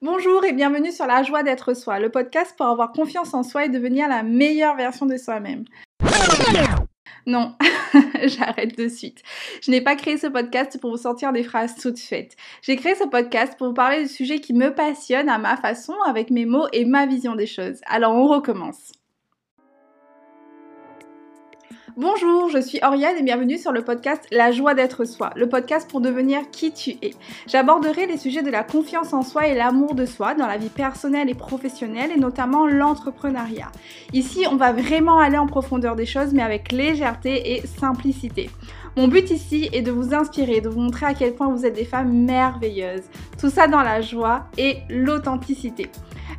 Bonjour et bienvenue sur La joie d'être soi, le podcast pour avoir confiance en soi et devenir la meilleure version de soi-même. Non, j'arrête de suite. Je n'ai pas créé ce podcast pour vous sortir des phrases toutes faites. J'ai créé ce podcast pour vous parler de sujets qui me passionnent à ma façon, avec mes mots et ma vision des choses. Alors on recommence. Bonjour, je suis Oriane et bienvenue sur le podcast La joie d'être soi, le podcast pour devenir qui tu es. J'aborderai les sujets de la confiance en soi et l'amour de soi dans la vie personnelle et professionnelle et notamment l'entrepreneuriat. Ici, on va vraiment aller en profondeur des choses mais avec légèreté et simplicité. Mon but ici est de vous inspirer, de vous montrer à quel point vous êtes des femmes merveilleuses. Tout ça dans la joie et l'authenticité.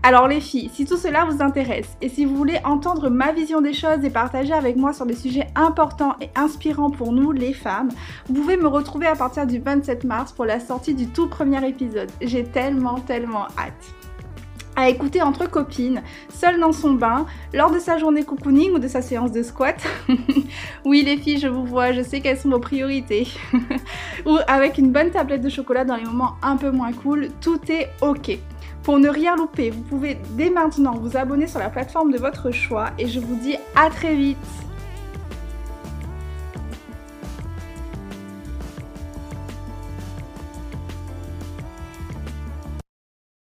Alors les filles, si tout cela vous intéresse et si vous voulez entendre ma vision des choses et partager avec moi sur des sujets importants et inspirants pour nous les femmes, vous pouvez me retrouver à partir du 27 mars pour la sortie du tout premier épisode. J'ai tellement tellement hâte à écouter entre copines, seule dans son bain, lors de sa journée cocooning ou de sa séance de squat. oui les filles, je vous vois, je sais quelles sont vos priorités. ou avec une bonne tablette de chocolat dans les moments un peu moins cool, tout est ok. Pour ne rien louper, vous pouvez dès maintenant vous abonner sur la plateforme de votre choix et je vous dis à très vite